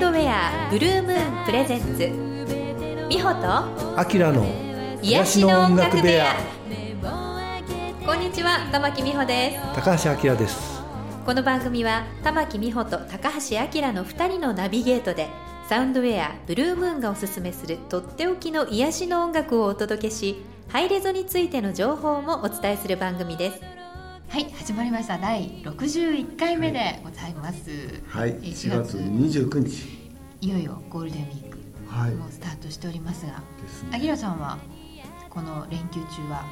ウンドウェアブルームーンプレゼンツ美穂とアキラの癒しの音楽部屋。こんにちは玉木美穂です。高橋明です。この番組は玉木美穂と高橋明の2人のナビゲートでサウンドウェアブルームーンがおすすめするとっておきの癒しの音楽をお届けしハイレゾについての情報もお伝えする番組ですはい始まりました。第61回目でございます、はいえー4月。29日。いよいよゴールデンウィーク。はい。もうスタートしておりますがですあねきらさんはこの連休中は？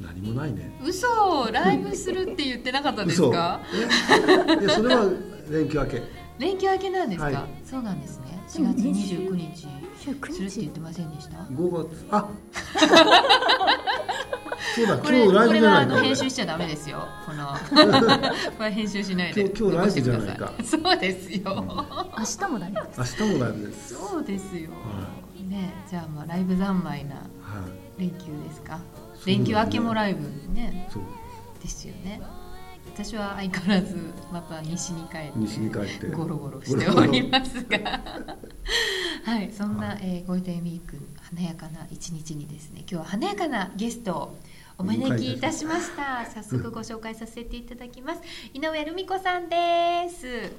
何もないね。嘘！ライブするって言ってなかったです嘘。かえ？いやそれは連休明け。連休明けなんですか、はい。そうなんですね。で4も月29日29するって言ってませんでした？5月。あそうだこれ今日ライブこれはあの。じゃないか編集しちゃダメですよ。この これ編集しないで。今日今日ライブじゃないか。そうですよ、明日も大丈夫です明日もライブですそうですよ、はねじゃあまあライブ三昧なはい。連休ですか？そうだね。連休明けもライブね。そう。ですよね。私は相変わらずまた西に帰って西に帰って。ゴロゴロしておりますが。はいそんな、えーゴールデンウィーク華やかな一日にですね今日は華やかなゲストをお招きいたしました。早速ご紹介させていただきます。井上留美子さんです。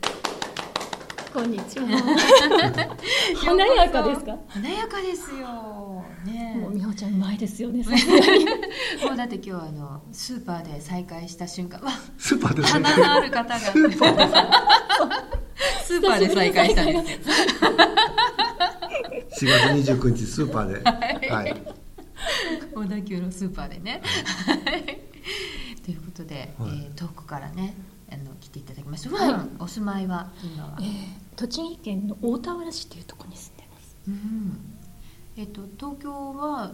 こんにちは。華やかですか？華やかですよ。ね。もう美穂ちゃんうまいですよね もうだって今日あのスーパーで再会した瞬間。わスーパーですね花のある方が。スーパーで。再会したんです。よ4月29日スーパーで。はい小田急のスーパーでね。ということで、はい。えー遠くからねあの来ていただきました。普はい。段お住まいは今は、えー栃木県の大田原市っていうところに住んでます。うん。えっ、と東京は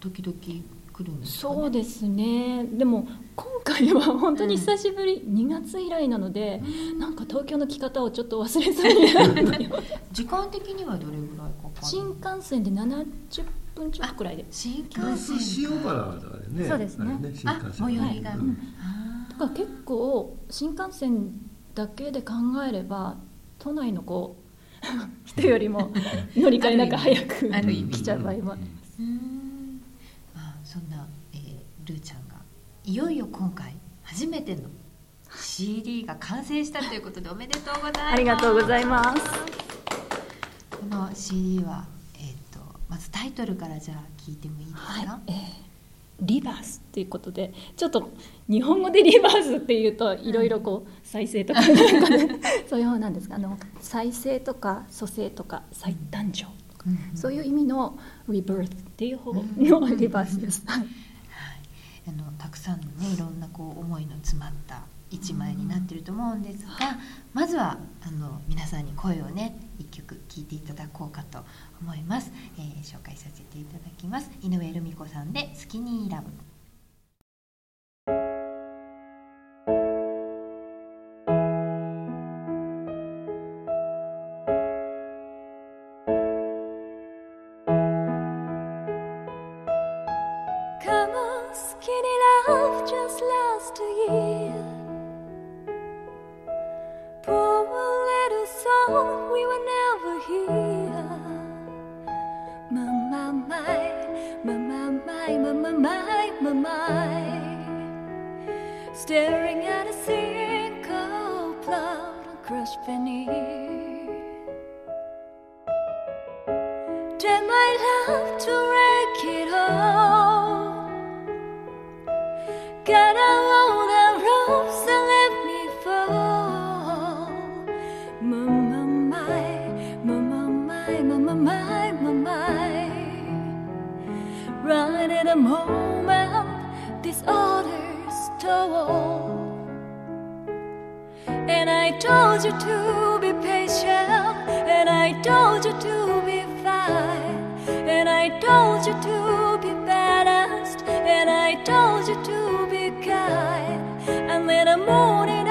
時々来るんですか、ね、そうですね。でも今回は本当に久しぶり、2月以来なのでなんか東京の来方をちょっと忘れそうになるのよ 時間的にはどれぐらいかかる新幹線で70分ちょっとくらいで新幹線塩原だねそうですね。あれ新あ幹線。最寄りが、うんから結構新幹線だけで考えれば都内のこう 人よりも 乗り換えなんか早く来ちゃう場合もありーうん。まあそんな、えールーちゃんがいよいよ今回初めての CD が完成したということでおめでとうございます。ありがとうございます。この CD は、まずタイトルからじゃあ聞いてもいいですか、はい、えーリバースっていうことでちょっと日本語で リバースっていうといろいろこう再生とかそういうなんですがあの再生とか蘇生とか再誕生とか、うんそういう意味のリバースっていう方のうん。リバースです。はい。はい、あのたくさんのねいろんなこう思いの詰まった1枚になってると思うんですが、まずはあの皆さんに声をね1曲聴いていただこうかと思います、えー紹介させていただきます。井上留美子さんで「スキニーラブ」And I told you to be patient, and I told you to be fine, and I told you to be balanced, and I told you to be kind. And in the morning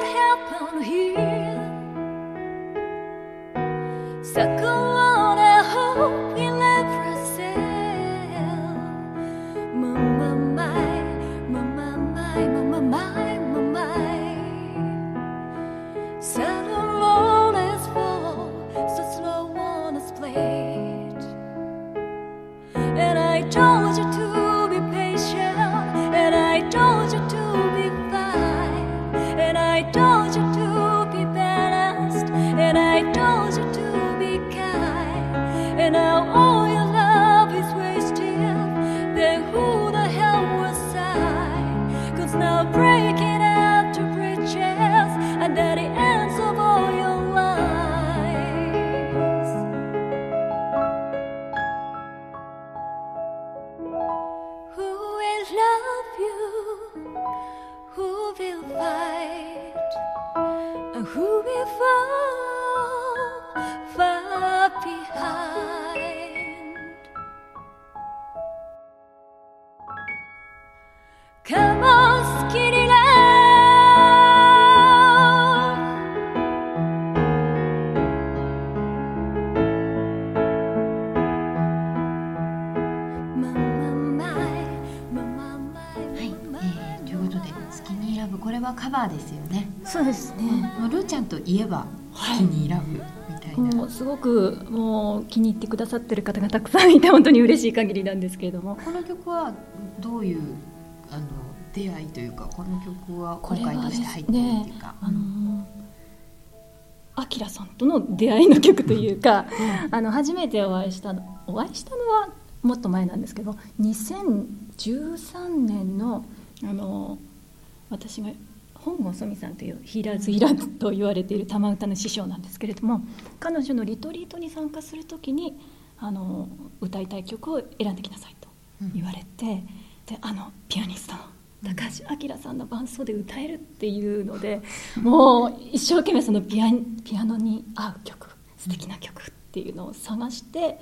that happened here. カバーですよね。そうですねもうルーちゃんといえば「スキニーラブ」みたいな。もうすごくもう気に入ってくださってる方がたくさんいて本当に嬉しい限りなんですけれどもこの曲はどういうあの出会いというかこの曲は今回として入ってるっていうか。あのアキラさんとの出会いの曲というかあの初めてお会いしたのお会いしたのはもっと前なんですけど2013年のあの私が本郷そみさんというヒーラーズ・イラーズと言われている玉歌の師匠なんですけれども彼女のリトリートに参加する時にあの歌いたい曲を選んできなさいと言われて、であのピアニストの高橋明さんの伴奏で歌えるっていうのでもう一生懸命そのピアピアノに合う曲素敵な曲っていうのを探して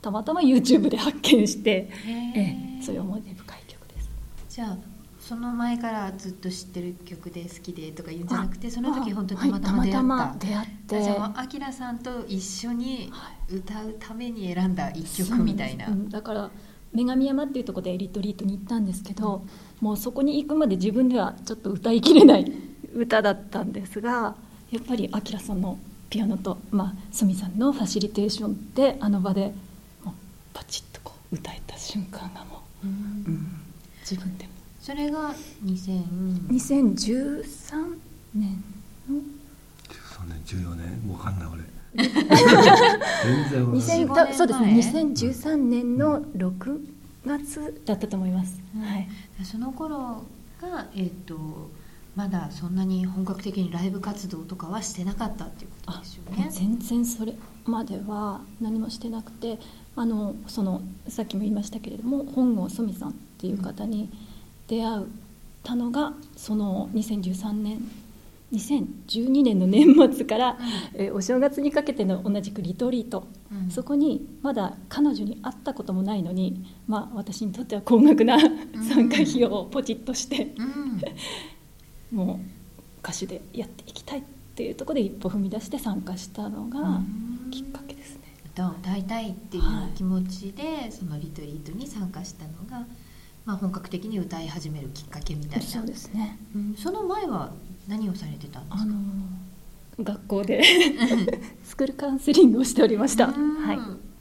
たまたま YouTube で発見して、ええそういう思い出深い曲です。じゃあその前からずっと知ってる曲で好きでとか言うんじゃなくてその時本当にたまたま出会った。はいたまたま出会ってじゃああきらさんと一緒にはい歌うために選んだ一曲みたいな。そうんだから女神山っていうところでリトリートに行ったんですけど、もうそこに行くまで自分ではちょっと歌いきれない歌だったんですがやっぱり明さんのピアノと、まあ、スミさんのファシリテーションであの場でもうパチッとこう歌えた瞬間がもう、うん自分でもそれが2000 2013年の？13年14年？わかんない俺。全然わかんない。152000だそうですね前。2013年の6月だったと思います、はい。その頃が、えっとまだそんなに本格的にライブ活動とかはしてなかったっていうことあですよね。全然それまでは何もしてなくてあのそのさっきも言いましたけれども本郷そみさんっていう方に出会ったのがその2013年2012年の年末から、えーお正月にかけての同じくリトリート、うん。そこにまだ彼女に会ったこともないのに、まあ、私にとっては高額な参加費用をポチッとして、うん。もう歌手でやっていきたいっていうところで一歩踏み出して参加したのがうん。きっかけですね。歌を歌いたいっていう気持ちで、そのリトリートに参加したのが、まあ、本格的に歌い始めるきっかけみたいな。そうですね。うんその前は何をされてたんですか？あの学校で スクールカウンセリングをしておりました。うん。はい。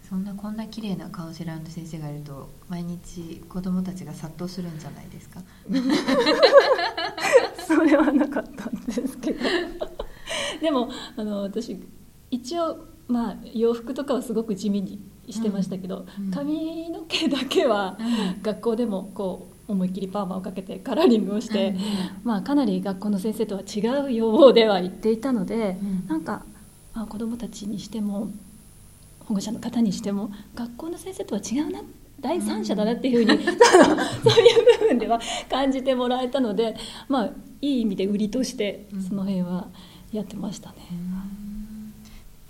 そんなこんな綺麗なカウンセラーの先生がいると毎日子供たちが殺到するんじゃないですか？それはなかったんですけど。でもあの私一応、まあ、洋服とかはすごく地味にしてましたけど、うん。髪の毛だけはうん。学校でもこう思いっきりパーマをかけてカラーリングをして、うん。まあ、かなり学校の先生とは違う予防では言っていたので、うん。なんか、まあ、子どもたちにしても保護者の方にしても学校の先生とは違うな第三者だなっていうふうに、そのそういう部分では感じてもらえたので、まあ、いい意味で売りとしてうん。その辺はやってましたね。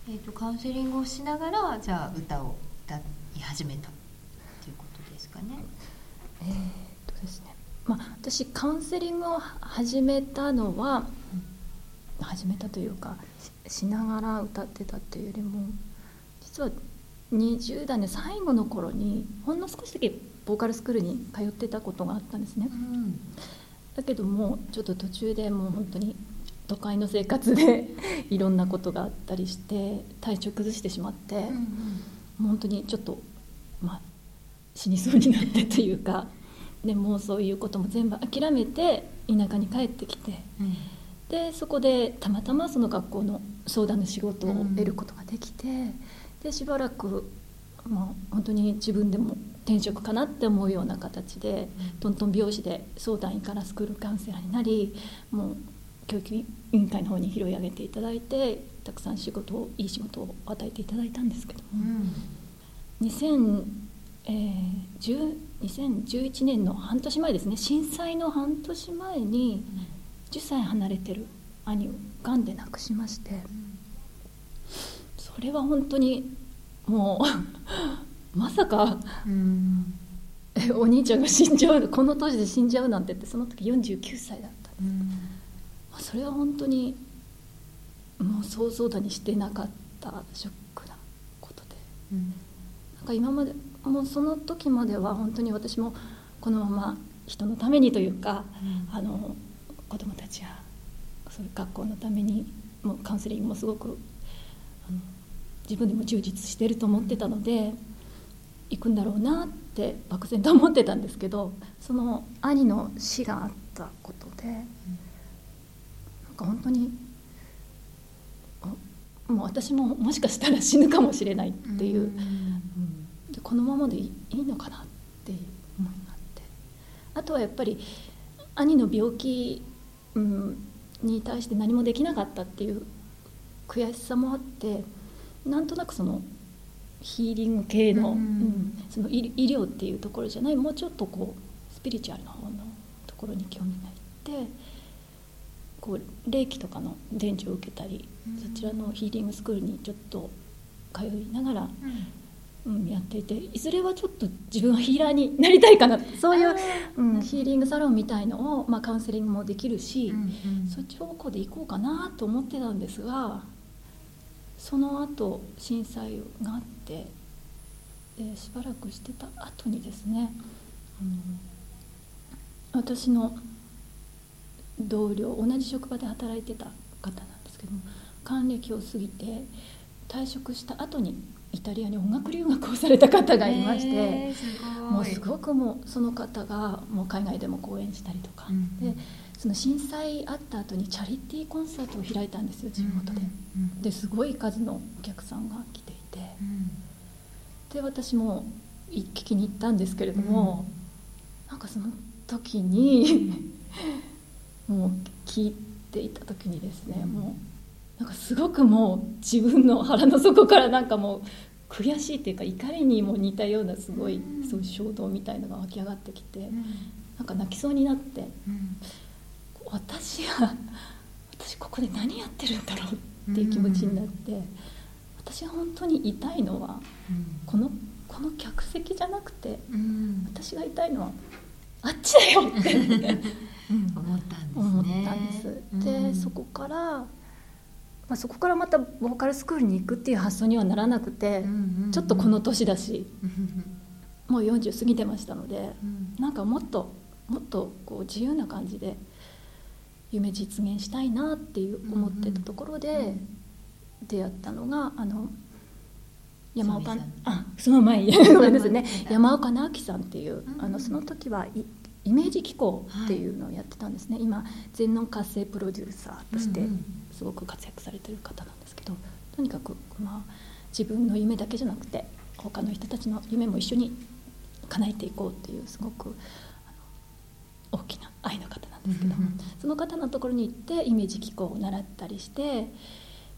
えー、とカウンセリングをしながらじゃあ歌を歌い始めたっていうことですかね。えーっとですねまあ、私カウンセリングを始めたのは始めたというかししながら歌ってたっていうよりも実は20代の最後の頃にほんの少しだけボーカルスクールに通ってたことがあったんですね。うんだけどもちょっと途中でもう本当に都会の生活で いろんなことがあったりして体調崩してしまって、もう本当にちょっとまあ死にそうになってというか でもうそういうことも全部諦めて田舎に帰ってきてでそこでたまたまその学校の相談の仕事を得ることができて、でしばらく、まあ、本当に自分でも転職かなって思うような形で、トントン拍子で相談員からスクールカウンセラーになりもう教育委員会の方に拾い上げていただいてたくさん仕事をいい仕事を与えていただいたんですけども。2000えー10 2011年の半年前ですね。震災の半年前に10歳離れてる兄をがんで亡くしまして。それは本当にもう まさかうん。えお兄ちゃんが死んじゃうこの年で死んじゃうなんてってその時49歳だったうん。まあそれは本当にもう想像だにしてなかったショックなことで。うん。なんか今までもうその時までは本当に私もこのまま人のためにというか、あの子どもたちやそういう学校のためにもうカウンセリングもすごく自分でも充実してると思ってたので行くんだろうなって漠然と思ってたんですけどその兄の死があったことで、なんか本当にあもう私ももしかしたら死ぬかもしれないっていう。でこのままでいいいのかなっていう思いがあってあとはやっぱり兄の病気、うん、に対して何もできなかったっていう悔しさもあってなんとなくそのヒーリング系の,、うんうんその医医療っていうところじゃないもうちょっとこうスピリチュアルの方のところに興味がいってこう霊気とかの伝授を受けたり、そちらのヒーリングスクールにちょっと通いながらうん、やっていていずれはちょっと自分はヒーラーになりたいかな。そういう、うん、ヒーリングサロンみたいのを、まあ、カウンセリングもできるし、そっち方向で行こうかなと思ってたんですがその後震災があってでしばらくしてた後にですね、あの私の同僚同じ職場で働いてた方なんですけども還暦を過ぎて退職した後にイタリアに音楽留学をされた方がいまして、もうすごくもうその方がもう海外でも公演したりとか、うんでその震災あった後にチャリティーコンサートを開いたんですよ地元で。うんですごい数のお客さんが来ていて。うん。で私もい聞きに行ったんですけれども、なんかその時にもう聞いていた時にですね、もうなんかすごくもう自分の腹の底からなんかもう悔しいっていうか怒りにも似たようなすごい、そういう衝動みたいのが湧き上がってきて、なんか泣きそうになってうん。私は私ここで何やってるんだろうっていう気持ちになって、私が本当に痛いのはこのこの客席じゃなくてうん。私が痛いのはあっちだよって、う ん思ったんですね。んでそこから、まあ、そこからまたボーカルスクールに行くっていう発想にはならなくて、うんうんちょっとこの年だしうん。もう40過ぎてましたので、うん。なんかもっともっとこう自由な感じで夢実現したいなっていう思ってたところで出会ったのがあの山岡あその前に。ごめんなさいね。山岡直樹さんっていううん。あのその時はいイメージ機構っていうのをやってたんですね、今全能活性プロデューサーとしてすごく活躍されてる方なんですけどとにかく、まあ、自分の夢だけじゃなくて他の人たちの夢も一緒に叶えていこうっていうすごく大きな愛の方なんですけど、うんうん。その方のところに行ってイメージ機構を習ったりして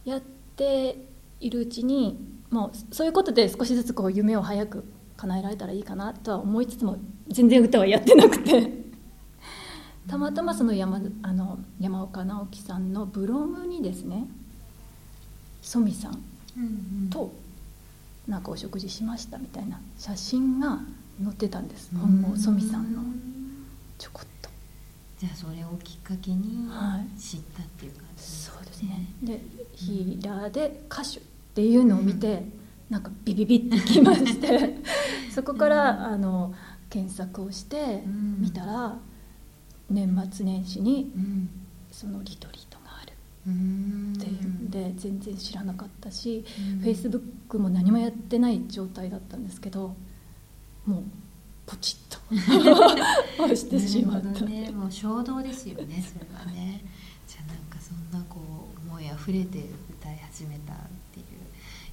やっているうちにもうそういうことで少しずつこう夢を早く叶えられたらいいかなとは思いつつも全然歌はやってなくて。たまたまその山あの山岡直樹さんのブログにですねソミさんうんとなんかお食事しましたみたいな写真が載ってたんです。うん。本郷ソミさんの。ちょこっと。じじゃあそれをきっかけにはい。知ったっていう感じですそうですね。でヒーラーで歌手っていうのを見て、なんかビビビってきましてそこからあの検索をしてうん。見たら年末年始にうん。そのリトリートがある。うん。っていうんで全然知らなかったし、うん。フェイスブックも何もやってない状態だったんですけどもうポチッと 押してしまったね。もう衝動ですよねそれはね。じゃあなんかそんなこう思いあふれて歌い始めたっていう、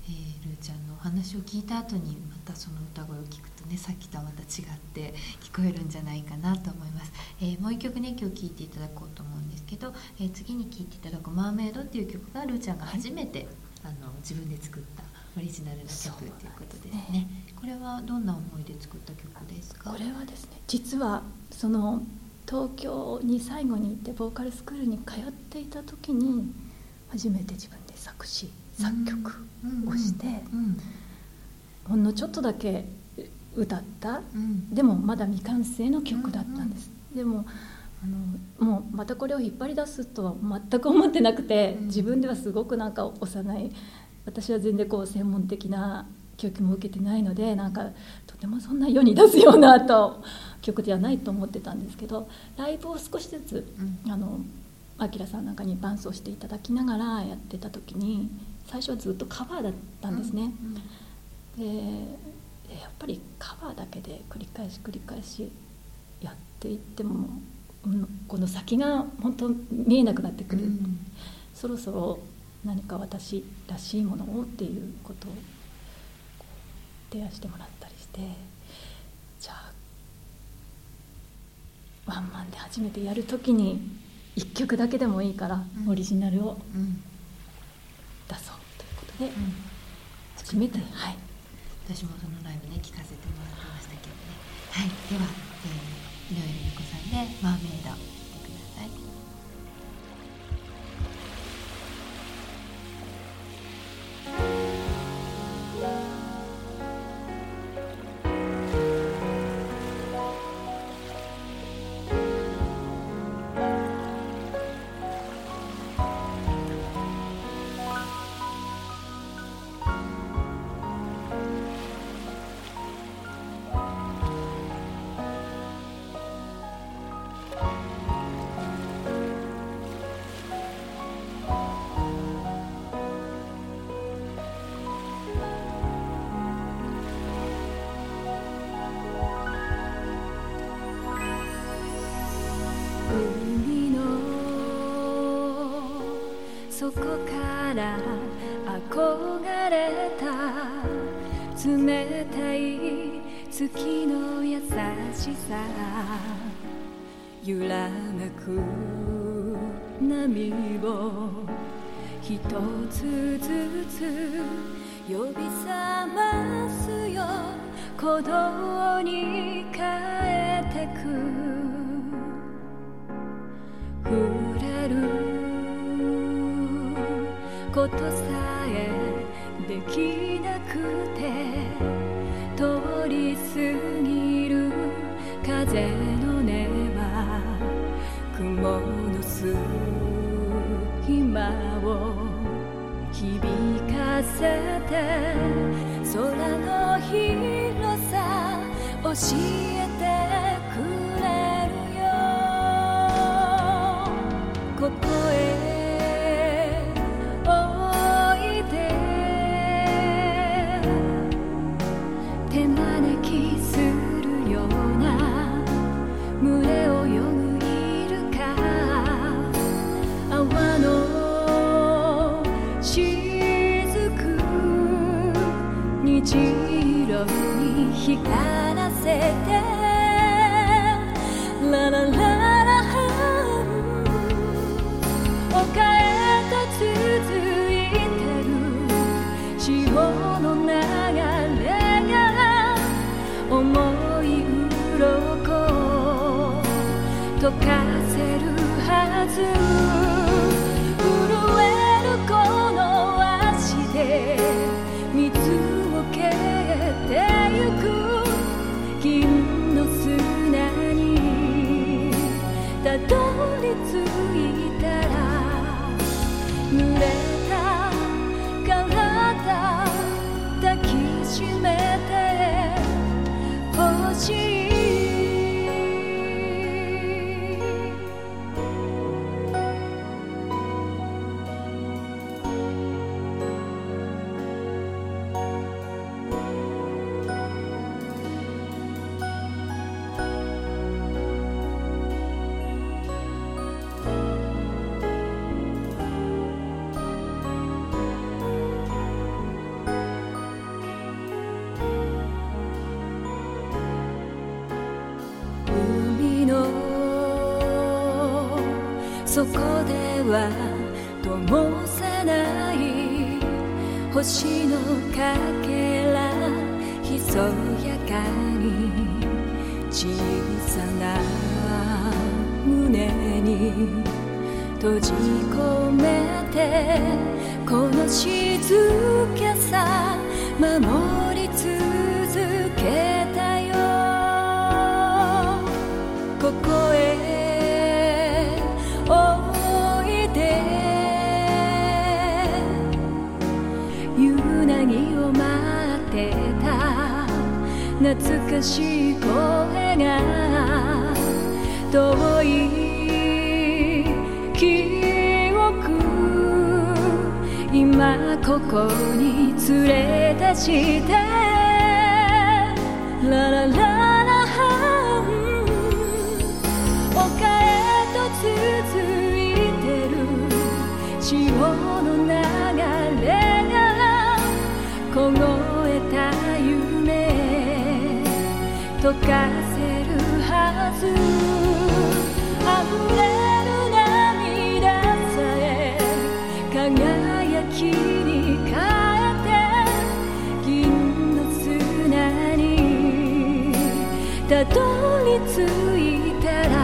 えー、ルーちゃんのお話を聞いた後にまたその歌声を聞くとねさっきとはまた違って聞こえるんじゃないかなと思います、えーもう一曲ね今日聴いていただこうと思うんですけど、えー次に聴いていただく「マーメイド」っていう曲がルーちゃんが初めて、あの自分で作ったオリジナルの曲ということですね。これはどんな思いで作った曲ですか？これはですね実はその東京に最後に行ってボーカルスクールに通っていた時に初めて自分で作詞作曲をしてうんほんのちょっとだけ歌った。うん。でもまだ未完成の曲だったんです、でもあのもうまたこれを引っ張り出すとは全く思ってなくて、うん。自分ではすごくなんか幼い私は全然こう専門的な教育も受けてないのでなんかとてもそんな世に出すようなと曲ではないと思ってたんですけどライブを少しずつうん。あのアキラさんなんかに伴奏していただきながらやってた時に最初はずっとカバーだったんですね。ででやっぱりカバーだけで繰り返し繰り返しやっていっても、うんこの先が本当見えなくなってくる、うん。そろそろ何か私らしいものをっていうことを提案してもらったりしてじゃあワンマンで初めてやる時に1曲だけでもいいからうん。オリジナルを。うんことでうん初めて、はい、私もそのライブね聞かせてもらってましたけどね。はい。では、えー、井上由美子さんで「マーメイド」底から憧れた冷たい月の優しさ揺らめく波を一つずつ呼び覚ますよ鼓動にことさえできなくて通り過ぎる風の音は雲の隙間を響かせて空の広さ教え潮の流れが重い鱗を溶かせるはず底では灯せない星のかけらひそやかに小さな胸に閉じ込めてこの静けさ守り続けたよ。ここへ懐かしい声が遠い記憶今ここに連れ出して。ララララうん丘へと続いてる。潮の流溶かせるはず。溢れる涙さえ輝きに変えて銀の砂にたどり着いたら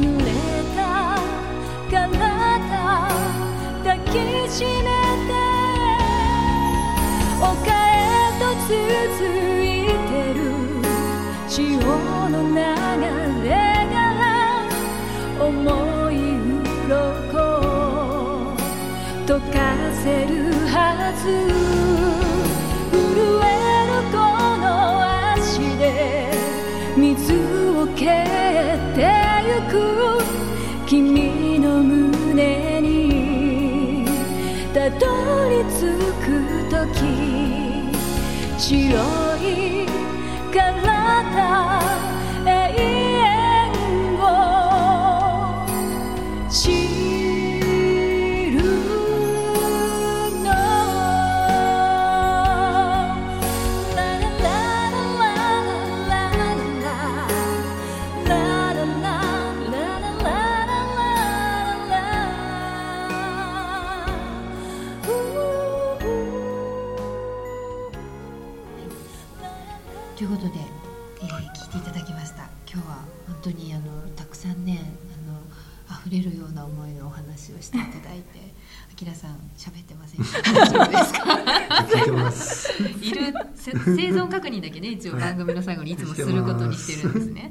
濡れた体抱きしめて丘へと続いてる潮の流れが思い鱗溶かせるはず震えるこの足で水を蹴ってゆく。君の胸にたどり着く時白いということで、えー聞いていただきました。今日は本当にあのたくさんねあの溢れるような思いのお話をしていただいてあきらさん喋ってませんか？大丈夫ですか聞いてます。いるせ生存確認だけね一応 番組の最後にいつもすることにしてるんですね。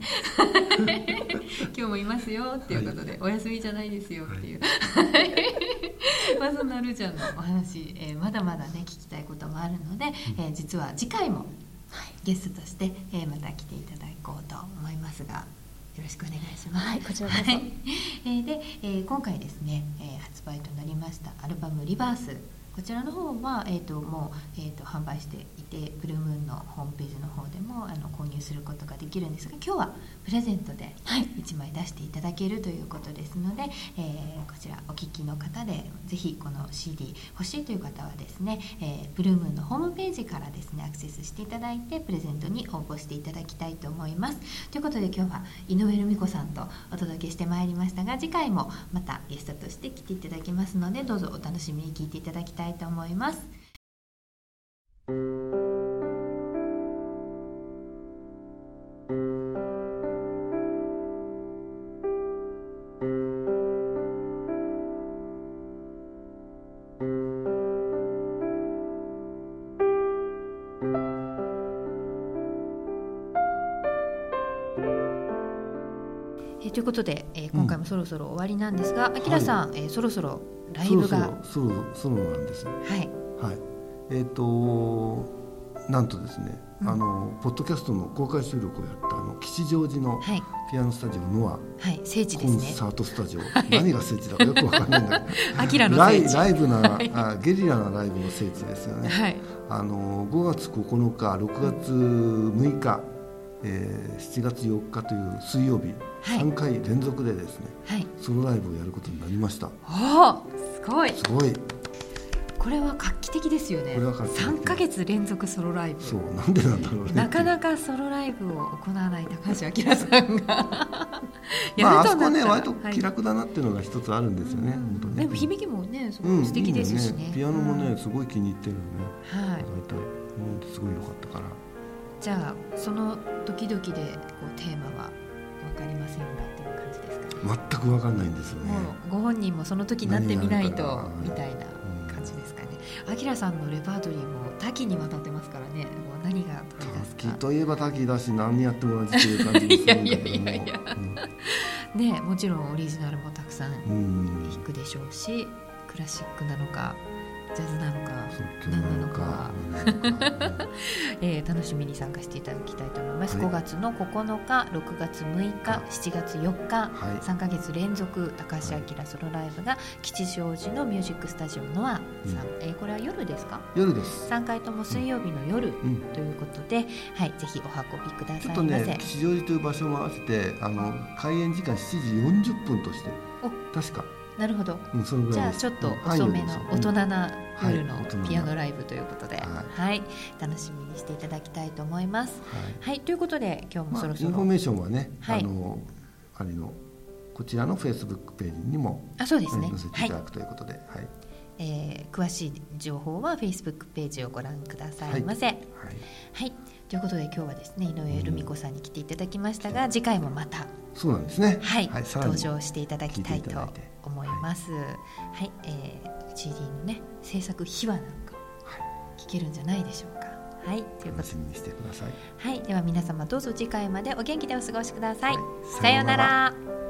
今日もいますよっていうことで、お休みじゃないですよっていう、まあそんなるーちゃんのお話、えーまだまだね聞きたいこともあるので、えー実は次回もゲストとして、えーまた来ていただこうと思いますがよろしくお願いします。はいこちらこそ。はい。えーで、えー今回ですね、えー発売となりましたアルバム「リバース」こちらの方は、えー、ともう、えー、と販売していてブルームーンのホームページの方でもあの購入することができるんですが今日はプレゼントではい。1枚出していただけるということですので、えーこちらお聞きの方でぜひこの CD 欲しいという方はですね、えーブルームーンのホームページからですねアクセスしていただいてプレゼントに応募していただきたいと思います。ということで今日は井上留美子さんとお届けしてまいりましたが次回もまたゲストとして来ていただきますのでどうぞお楽しみに聞いていただきたいと思いますことで、えー今回もそろそろ終わりなんですが、あきらさん、えーそろそろライブが。そろそろそろなんですはい。はい。えっ、となんとですね、うん。あのポッドキャストの公開収録をやったあの吉祥寺のはい。ピアノスタジオノア。はい。聖地でコンすねサートスタジオ、何が聖地だかよくわかんないんだけど。あきらのライ聖地。ライブな、あゲリラなライブの聖地ですよね、はい。あの5月9日6月6日、えー7月4日という水曜日、はい3回連続でですねはい。ソロライブをやることになりました。おおすごい。すごい。これは画期的ですよね。三ヶ月連続ソロライブ。そうなんでなんだろうね。なかなかソロライブを行わない高橋明さんが。まあ、あそこはね割とはい。気楽だなっていうのが一つあるんですよね、本当ね。でも響きもねすごうんい素敵ですしいいね,、よピアノもね、うん。すごい気に入ってるのね。はい。大体。うんすごい良かったから。じゃあその時々でこうテーマは？分かりませんがっていう感じですかね、全く分かんないんですよね。もうご本人もその時になってみないとみたいな感じですかね。あきらさんのレパートリーも多岐にわたってますからね。もう何が取り出すか。滝といえば滝だし何やっても同じっていう感じがすけいやいやいやいや。ねもちろんオリジナルもたくさんうんうん。弾くでしょうしクラシックなのかジャズなのか何ななのか。えー楽しみに参加していただきたいと思います、はい。5月の9日6月6日7月4日、はい。3ヶ月連続高橋明ソロライブが吉祥寺のミュージックスタジオノアさん、えーこれは夜ですか？夜です、3回とも水曜日の夜うん、ということで、はい、ぜひお運びくだちょっとさいませ、ね吉祥寺という場所も合わせてあの開演時間7時40分として確か、なるほど。うん、じゃあちょっとうん遅めの大人なはい。夜のピアノライブということで、ははい、楽しみにしていただきたいと思います。はい。はい、ということで今日もまあ、そろそろ、インフォメーションはね、はい。あのあれのこちらのフェイスブックページにも、あそうですね。載せてはいいただくということで、はい。えー詳しい情報は Facebook ページをご覧くださいませ。はい、はい、ということで今日はですね井上留美子さんに来ていただきましたが、次回もまた、そうなんですね。はいさらに登場していただきたいと聞いていただいいます。はい、えー CD のね制作秘話なんか聞けるんじゃないでしょうか。はい、ということで楽しみにしてください。はい、では皆様どうぞ次回までお元気でお過ごしください。はいさようなら。「